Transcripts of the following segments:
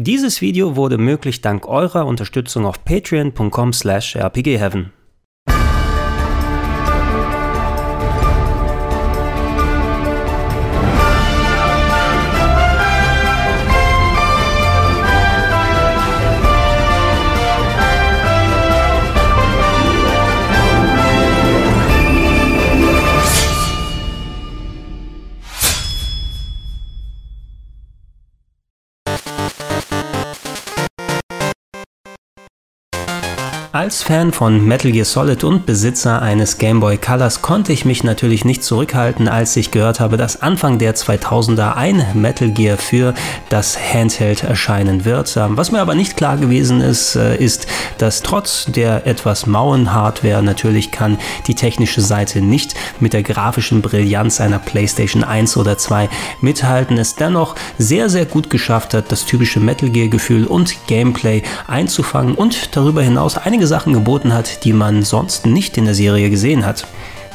Dieses Video wurde möglich dank eurer Unterstützung auf patreon.com slash rpgheaven. Als Fan von Metal Gear Solid und Besitzer eines Game Boy Colors konnte ich mich natürlich nicht zurückhalten, als ich gehört habe, dass Anfang der 2000er ein Metal Gear für das Handheld erscheinen wird. Ähm, was mir aber nicht klar gewesen ist, äh, ist, dass trotz der etwas mauen Hardware natürlich kann die technische Seite nicht mit der grafischen Brillanz einer PlayStation 1 oder 2 mithalten, es dennoch sehr, sehr gut geschafft hat, das typische Metal Gear Gefühl und Gameplay einzufangen und darüber hinaus einige Sachen geboten hat, die man sonst nicht in der Serie gesehen hat.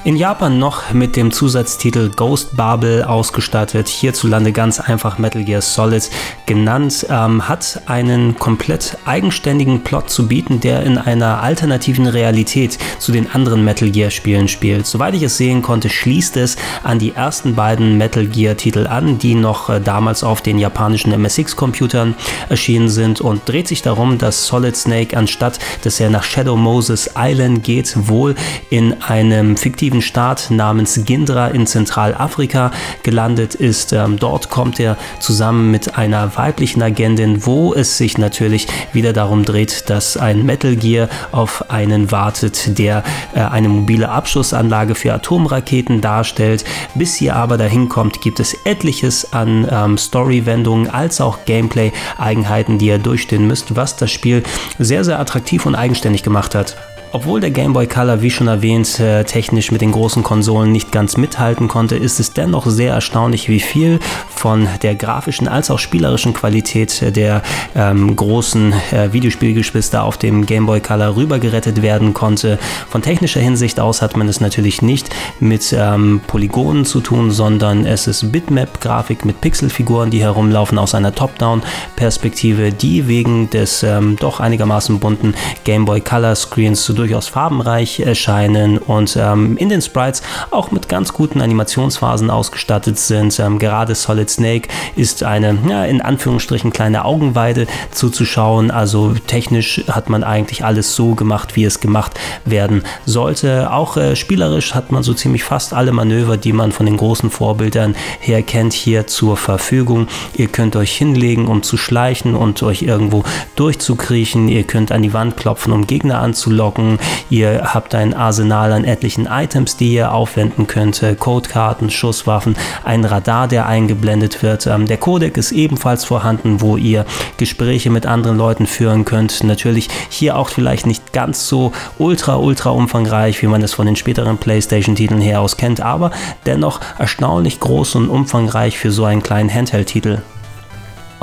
In Japan noch mit dem Zusatztitel Ghost Babel ausgestattet, hierzulande ganz einfach Metal Gear Solid genannt, ähm, hat einen komplett eigenständigen Plot zu bieten, der in einer alternativen Realität zu den anderen Metal Gear Spielen spielt. Soweit ich es sehen konnte, schließt es an die ersten beiden Metal Gear Titel an, die noch äh, damals auf den japanischen MSX-Computern erschienen sind und dreht sich darum, dass Solid Snake anstatt dass er nach Shadow Moses Island geht, wohl in einem fiktiven fiktiven Staat namens Gindra in Zentralafrika gelandet ist. Ähm, dort kommt er zusammen mit einer weiblichen Agentin, wo es sich natürlich wieder darum dreht, dass ein Metal Gear auf einen wartet, der äh, eine mobile Abschussanlage für Atomraketen darstellt. Bis hier aber dahin kommt, gibt es etliches an ähm, Story-Wendungen als auch Gameplay-Eigenheiten, die ihr durchstehen müsst, was das Spiel sehr, sehr attraktiv und eigenständig gemacht hat. Obwohl der Game Boy Color, wie schon erwähnt, äh, technisch mit den großen Konsolen nicht ganz mithalten konnte, ist es dennoch sehr erstaunlich, wie viel von der grafischen als auch spielerischen Qualität der ähm, großen äh, Videospielgeschwister auf dem Game Boy Color rübergerettet werden konnte. Von technischer Hinsicht aus hat man es natürlich nicht mit ähm, Polygonen zu tun, sondern es ist Bitmap-Grafik mit Pixelfiguren, die herumlaufen aus einer Top-Down-Perspektive, die wegen des ähm, doch einigermaßen bunten Game Boy Color Screens zu durchaus farbenreich erscheinen und ähm, in den Sprites auch mit ganz guten Animationsphasen ausgestattet sind. Ähm, gerade Solid Snake ist eine, ja, in Anführungsstrichen kleine Augenweide zuzuschauen. Also technisch hat man eigentlich alles so gemacht, wie es gemacht werden sollte. Auch äh, spielerisch hat man so ziemlich fast alle Manöver, die man von den großen Vorbildern her kennt, hier zur Verfügung. Ihr könnt euch hinlegen, um zu schleichen und euch irgendwo durchzukriechen. Ihr könnt an die Wand klopfen, um Gegner anzulocken. Ihr habt ein Arsenal an etlichen Items, die ihr aufwenden könnt. Codekarten, Schusswaffen, ein Radar, der eingeblendet wird. Ähm, der Codec ist ebenfalls vorhanden, wo ihr Gespräche mit anderen Leuten führen könnt. Natürlich hier auch vielleicht nicht ganz so ultra, ultra umfangreich, wie man es von den späteren PlayStation-Titeln her aus kennt, aber dennoch erstaunlich groß und umfangreich für so einen kleinen Handheld-Titel.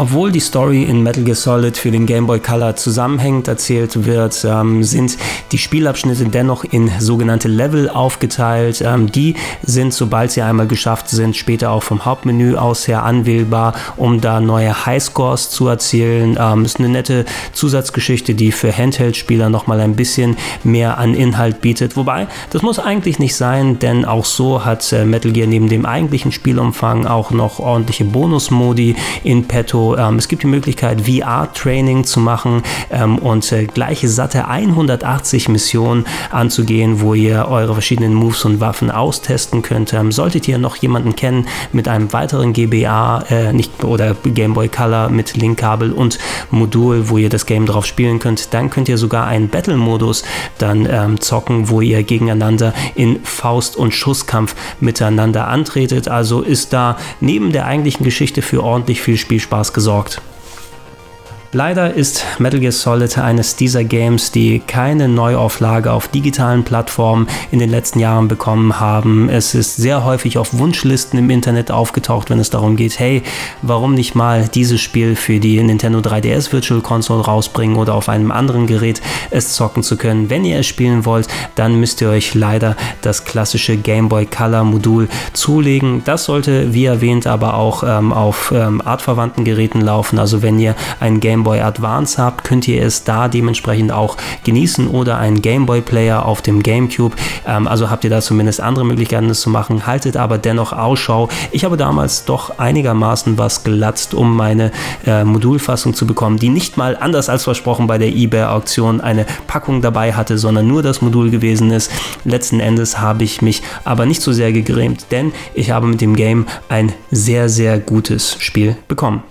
Obwohl die Story in Metal Gear Solid für den Game Boy Color zusammenhängend erzählt wird, ähm, sind die Spielabschnitte dennoch in sogenannte Level aufgeteilt. Ähm, die sind, sobald sie einmal geschafft sind, später auch vom Hauptmenü aus her anwählbar, um da neue Highscores zu erzielen. Ähm, ist eine nette Zusatzgeschichte, die für Handheld-Spieler nochmal ein bisschen mehr an Inhalt bietet. Wobei, das muss eigentlich nicht sein, denn auch so hat äh, Metal Gear neben dem eigentlichen Spielumfang auch noch ordentliche Bonusmodi in petto ähm, es gibt die Möglichkeit, VR-Training zu machen ähm, und äh, gleiche satte 180 Missionen anzugehen, wo ihr eure verschiedenen Moves und Waffen austesten könnt. Ähm, solltet ihr noch jemanden kennen mit einem weiteren GBA äh, nicht, oder Game Boy Color mit Linkkabel und Modul, wo ihr das Game drauf spielen könnt, dann könnt ihr sogar einen Battle-Modus dann ähm, zocken, wo ihr gegeneinander in Faust- und Schusskampf miteinander antretet. Also ist da neben der eigentlichen Geschichte für ordentlich viel Spielspaß gesorgt. Leider ist Metal Gear Solid eines dieser Games, die keine Neuauflage auf digitalen Plattformen in den letzten Jahren bekommen haben. Es ist sehr häufig auf Wunschlisten im Internet aufgetaucht, wenn es darum geht, hey, warum nicht mal dieses Spiel für die Nintendo 3DS Virtual Console rausbringen oder auf einem anderen Gerät es zocken zu können. Wenn ihr es spielen wollt, dann müsst ihr euch leider das klassische Game Boy Color Modul zulegen. Das sollte, wie erwähnt, aber auch ähm, auf ähm, artverwandten Geräten laufen. Also wenn ihr ein Game Game Boy Advance habt, könnt ihr es da dementsprechend auch genießen oder einen Game Boy Player auf dem GameCube. Ähm, also habt ihr da zumindest andere Möglichkeiten, das zu machen. Haltet aber dennoch Ausschau. Ich habe damals doch einigermaßen was gelatzt, um meine äh, Modulfassung zu bekommen, die nicht mal anders als versprochen bei der eBay-Auktion eine Packung dabei hatte, sondern nur das Modul gewesen ist. Letzten Endes habe ich mich aber nicht so sehr gegrämt, denn ich habe mit dem Game ein sehr, sehr gutes Spiel bekommen.